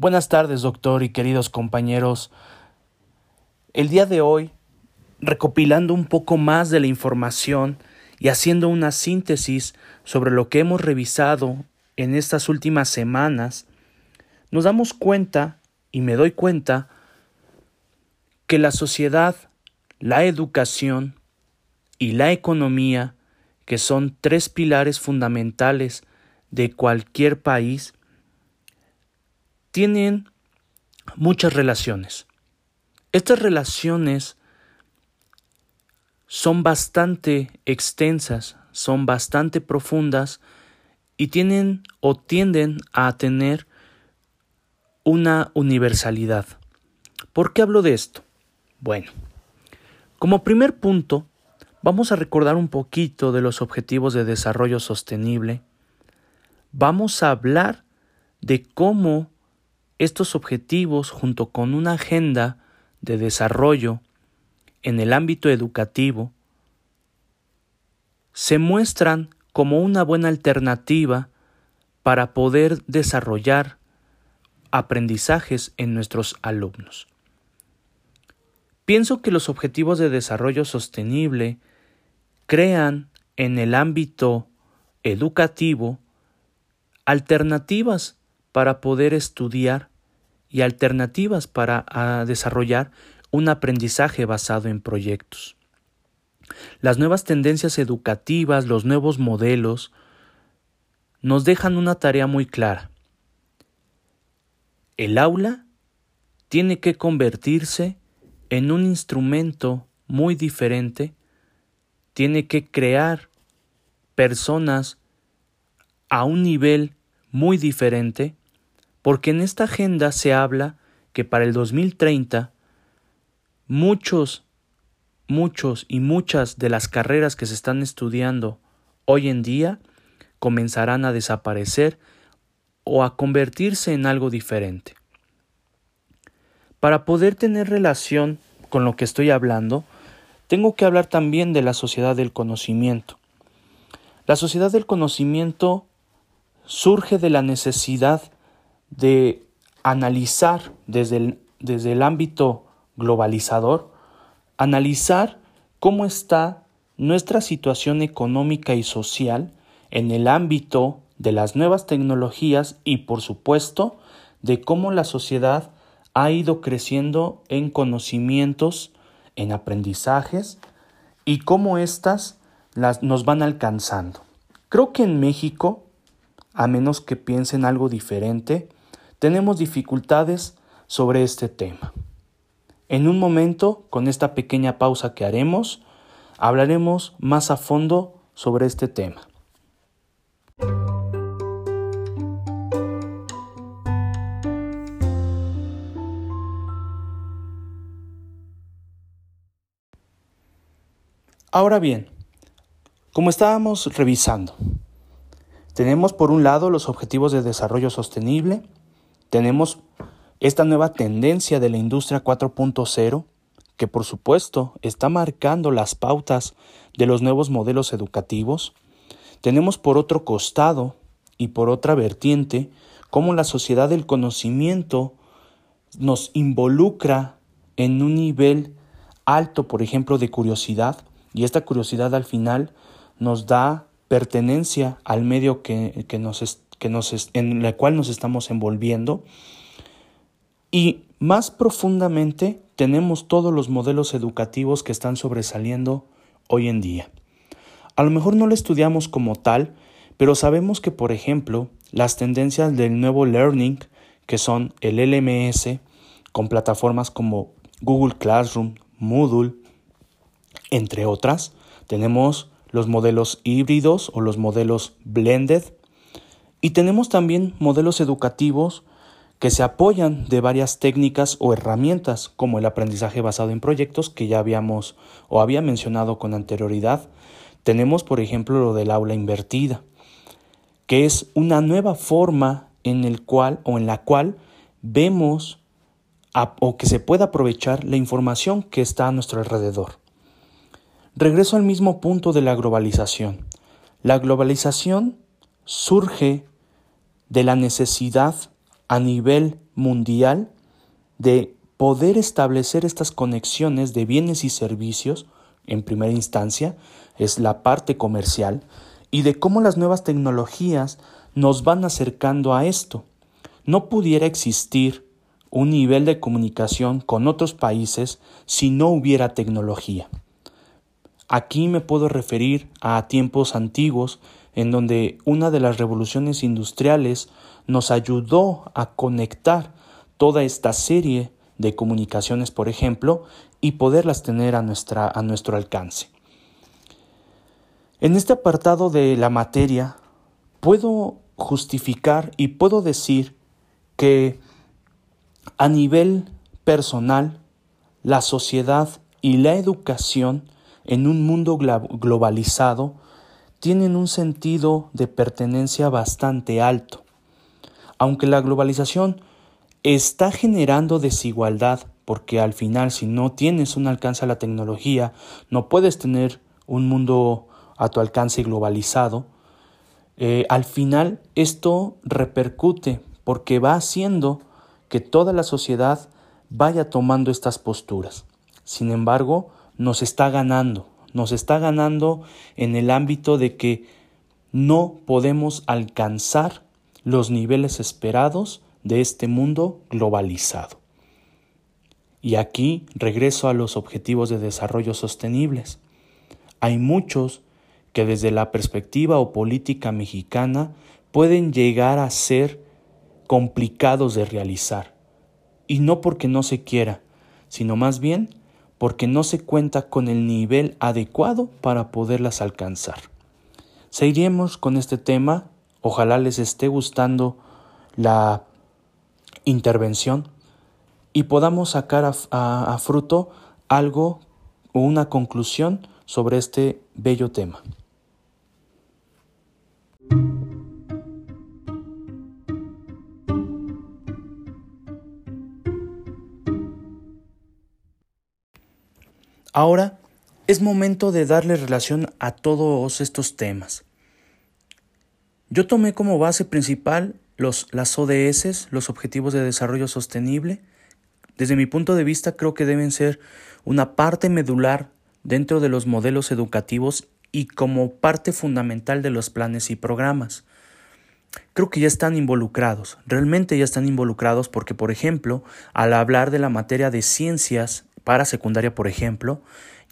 Buenas tardes, doctor y queridos compañeros. El día de hoy, recopilando un poco más de la información y haciendo una síntesis sobre lo que hemos revisado en estas últimas semanas, nos damos cuenta, y me doy cuenta, que la sociedad, la educación y la economía, que son tres pilares fundamentales de cualquier país, tienen muchas relaciones. Estas relaciones son bastante extensas, son bastante profundas y tienen o tienden a tener una universalidad. ¿Por qué hablo de esto? Bueno, como primer punto, vamos a recordar un poquito de los objetivos de desarrollo sostenible. Vamos a hablar de cómo estos objetivos, junto con una agenda de desarrollo en el ámbito educativo, se muestran como una buena alternativa para poder desarrollar aprendizajes en nuestros alumnos. Pienso que los objetivos de desarrollo sostenible crean en el ámbito educativo alternativas para poder estudiar y alternativas para desarrollar un aprendizaje basado en proyectos. Las nuevas tendencias educativas, los nuevos modelos, nos dejan una tarea muy clara. El aula tiene que convertirse en un instrumento muy diferente, tiene que crear personas a un nivel muy diferente porque en esta agenda se habla que para el 2030 muchos, muchos y muchas de las carreras que se están estudiando hoy en día comenzarán a desaparecer o a convertirse en algo diferente. Para poder tener relación con lo que estoy hablando, tengo que hablar también de la sociedad del conocimiento. La sociedad del conocimiento surge de la necesidad de analizar desde el, desde el ámbito globalizador, analizar cómo está nuestra situación económica y social en el ámbito de las nuevas tecnologías y por supuesto de cómo la sociedad ha ido creciendo en conocimientos, en aprendizajes y cómo éstas las, nos van alcanzando. Creo que en México, a menos que piensen algo diferente, tenemos dificultades sobre este tema. En un momento, con esta pequeña pausa que haremos, hablaremos más a fondo sobre este tema. Ahora bien, como estábamos revisando, tenemos por un lado los objetivos de desarrollo sostenible, tenemos esta nueva tendencia de la industria 4.0 que por supuesto está marcando las pautas de los nuevos modelos educativos. Tenemos por otro costado y por otra vertiente cómo la sociedad del conocimiento nos involucra en un nivel alto, por ejemplo, de curiosidad, y esta curiosidad al final nos da pertenencia al medio que, que nos, que nos, en la cual nos estamos envolviendo. Y más profundamente tenemos todos los modelos educativos que están sobresaliendo hoy en día. A lo mejor no lo estudiamos como tal, pero sabemos que, por ejemplo, las tendencias del nuevo learning, que son el LMS, con plataformas como Google Classroom, Moodle, entre otras, tenemos los modelos híbridos o los modelos blended, y tenemos también modelos educativos que se apoyan de varias técnicas o herramientas como el aprendizaje basado en proyectos que ya habíamos o había mencionado con anterioridad. Tenemos, por ejemplo, lo del aula invertida, que es una nueva forma en el cual o en la cual vemos o que se puede aprovechar la información que está a nuestro alrededor. Regreso al mismo punto de la globalización. La globalización surge de la necesidad a nivel mundial de poder establecer estas conexiones de bienes y servicios, en primera instancia, es la parte comercial, y de cómo las nuevas tecnologías nos van acercando a esto. No pudiera existir un nivel de comunicación con otros países si no hubiera tecnología. Aquí me puedo referir a tiempos antiguos en donde una de las revoluciones industriales nos ayudó a conectar toda esta serie de comunicaciones, por ejemplo, y poderlas tener a, nuestra, a nuestro alcance. En este apartado de la materia, puedo justificar y puedo decir que a nivel personal, la sociedad y la educación en un mundo globalizado tienen un sentido de pertenencia bastante alto. Aunque la globalización está generando desigualdad, porque al final si no tienes un alcance a la tecnología, no puedes tener un mundo a tu alcance globalizado, eh, al final esto repercute porque va haciendo que toda la sociedad vaya tomando estas posturas. Sin embargo, nos está ganando, nos está ganando en el ámbito de que no podemos alcanzar los niveles esperados de este mundo globalizado. Y aquí regreso a los objetivos de desarrollo sostenibles. Hay muchos que desde la perspectiva o política mexicana pueden llegar a ser complicados de realizar. Y no porque no se quiera, sino más bien porque no se cuenta con el nivel adecuado para poderlas alcanzar. Seguiremos con este tema, ojalá les esté gustando la intervención y podamos sacar a, a fruto algo o una conclusión sobre este bello tema. Ahora es momento de darle relación a todos estos temas. Yo tomé como base principal los, las ODS, los Objetivos de Desarrollo Sostenible. Desde mi punto de vista creo que deben ser una parte medular dentro de los modelos educativos y como parte fundamental de los planes y programas. Creo que ya están involucrados, realmente ya están involucrados porque, por ejemplo, al hablar de la materia de ciencias para secundaria, por ejemplo,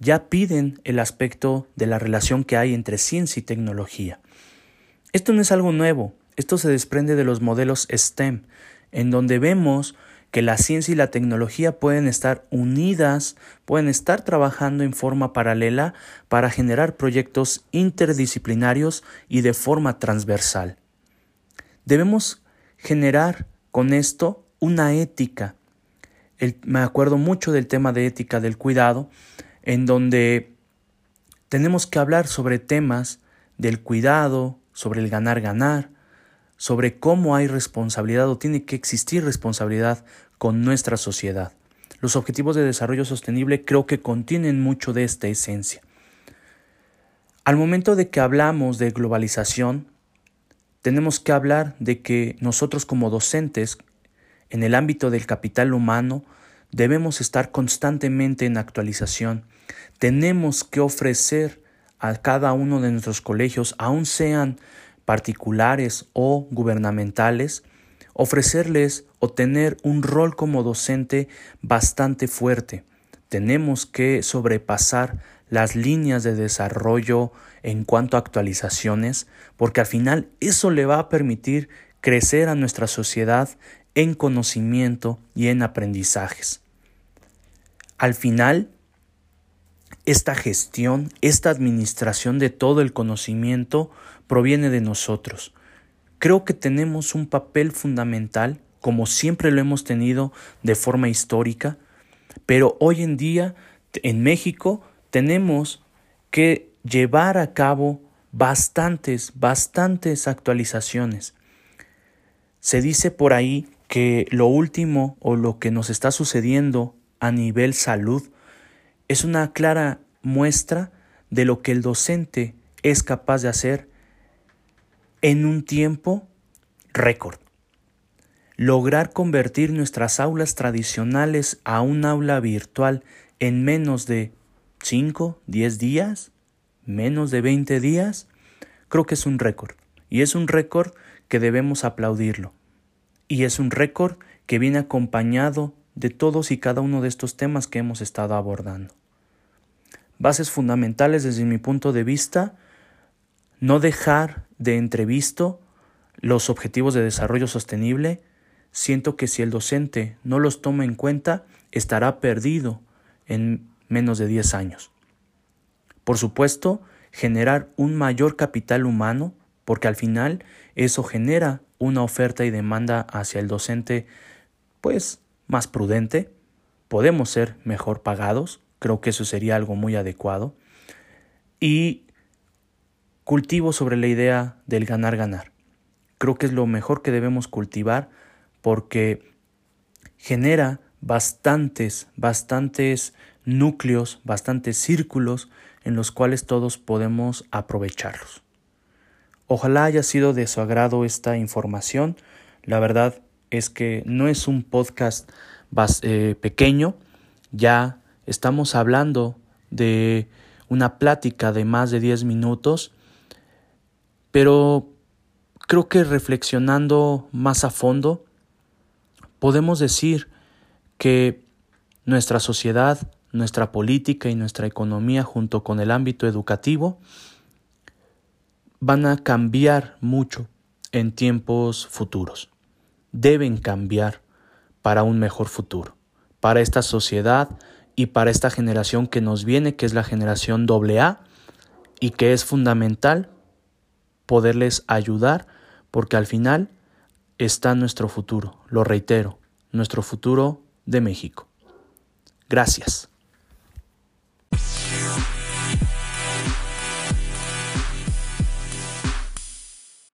ya piden el aspecto de la relación que hay entre ciencia y tecnología. Esto no es algo nuevo, esto se desprende de los modelos STEM, en donde vemos que la ciencia y la tecnología pueden estar unidas, pueden estar trabajando en forma paralela para generar proyectos interdisciplinarios y de forma transversal. Debemos generar con esto una ética. Me acuerdo mucho del tema de ética del cuidado, en donde tenemos que hablar sobre temas del cuidado, sobre el ganar-ganar, sobre cómo hay responsabilidad o tiene que existir responsabilidad con nuestra sociedad. Los objetivos de desarrollo sostenible creo que contienen mucho de esta esencia. Al momento de que hablamos de globalización, tenemos que hablar de que nosotros como docentes, en el ámbito del capital humano, debemos estar constantemente en actualización. Tenemos que ofrecer a cada uno de nuestros colegios, aun sean particulares o gubernamentales, ofrecerles o tener un rol como docente bastante fuerte. Tenemos que sobrepasar las líneas de desarrollo en cuanto a actualizaciones, porque al final eso le va a permitir crecer a nuestra sociedad en conocimiento y en aprendizajes. Al final, esta gestión, esta administración de todo el conocimiento proviene de nosotros. Creo que tenemos un papel fundamental, como siempre lo hemos tenido de forma histórica, pero hoy en día en México tenemos que llevar a cabo bastantes, bastantes actualizaciones. Se dice por ahí que lo último o lo que nos está sucediendo a nivel salud es una clara muestra de lo que el docente es capaz de hacer en un tiempo récord. lograr convertir nuestras aulas tradicionales a un aula virtual en menos de 5, 10 días, menos de 20 días, creo que es un récord. Y es un récord que debemos aplaudirlo. Y es un récord que viene acompañado de todos y cada uno de estos temas que hemos estado abordando. Bases fundamentales desde mi punto de vista, no dejar de entrevisto los objetivos de desarrollo sostenible, siento que si el docente no los toma en cuenta, estará perdido en menos de 10 años. Por supuesto, generar un mayor capital humano, porque al final eso genera una oferta y demanda hacia el docente, pues más prudente, podemos ser mejor pagados, creo que eso sería algo muy adecuado, y cultivo sobre la idea del ganar-ganar. Creo que es lo mejor que debemos cultivar porque genera bastantes, bastantes núcleos, bastantes círculos en los cuales todos podemos aprovecharlos. Ojalá haya sido de su agrado esta información. La verdad es que no es un podcast eh, pequeño, ya estamos hablando de una plática de más de 10 minutos, pero creo que reflexionando más a fondo, podemos decir que nuestra sociedad, nuestra política y nuestra economía junto con el ámbito educativo van a cambiar mucho en tiempos futuros. Deben cambiar para un mejor futuro, para esta sociedad y para esta generación que nos viene, que es la generación AA, y que es fundamental poderles ayudar, porque al final está nuestro futuro, lo reitero, nuestro futuro de México. Gracias.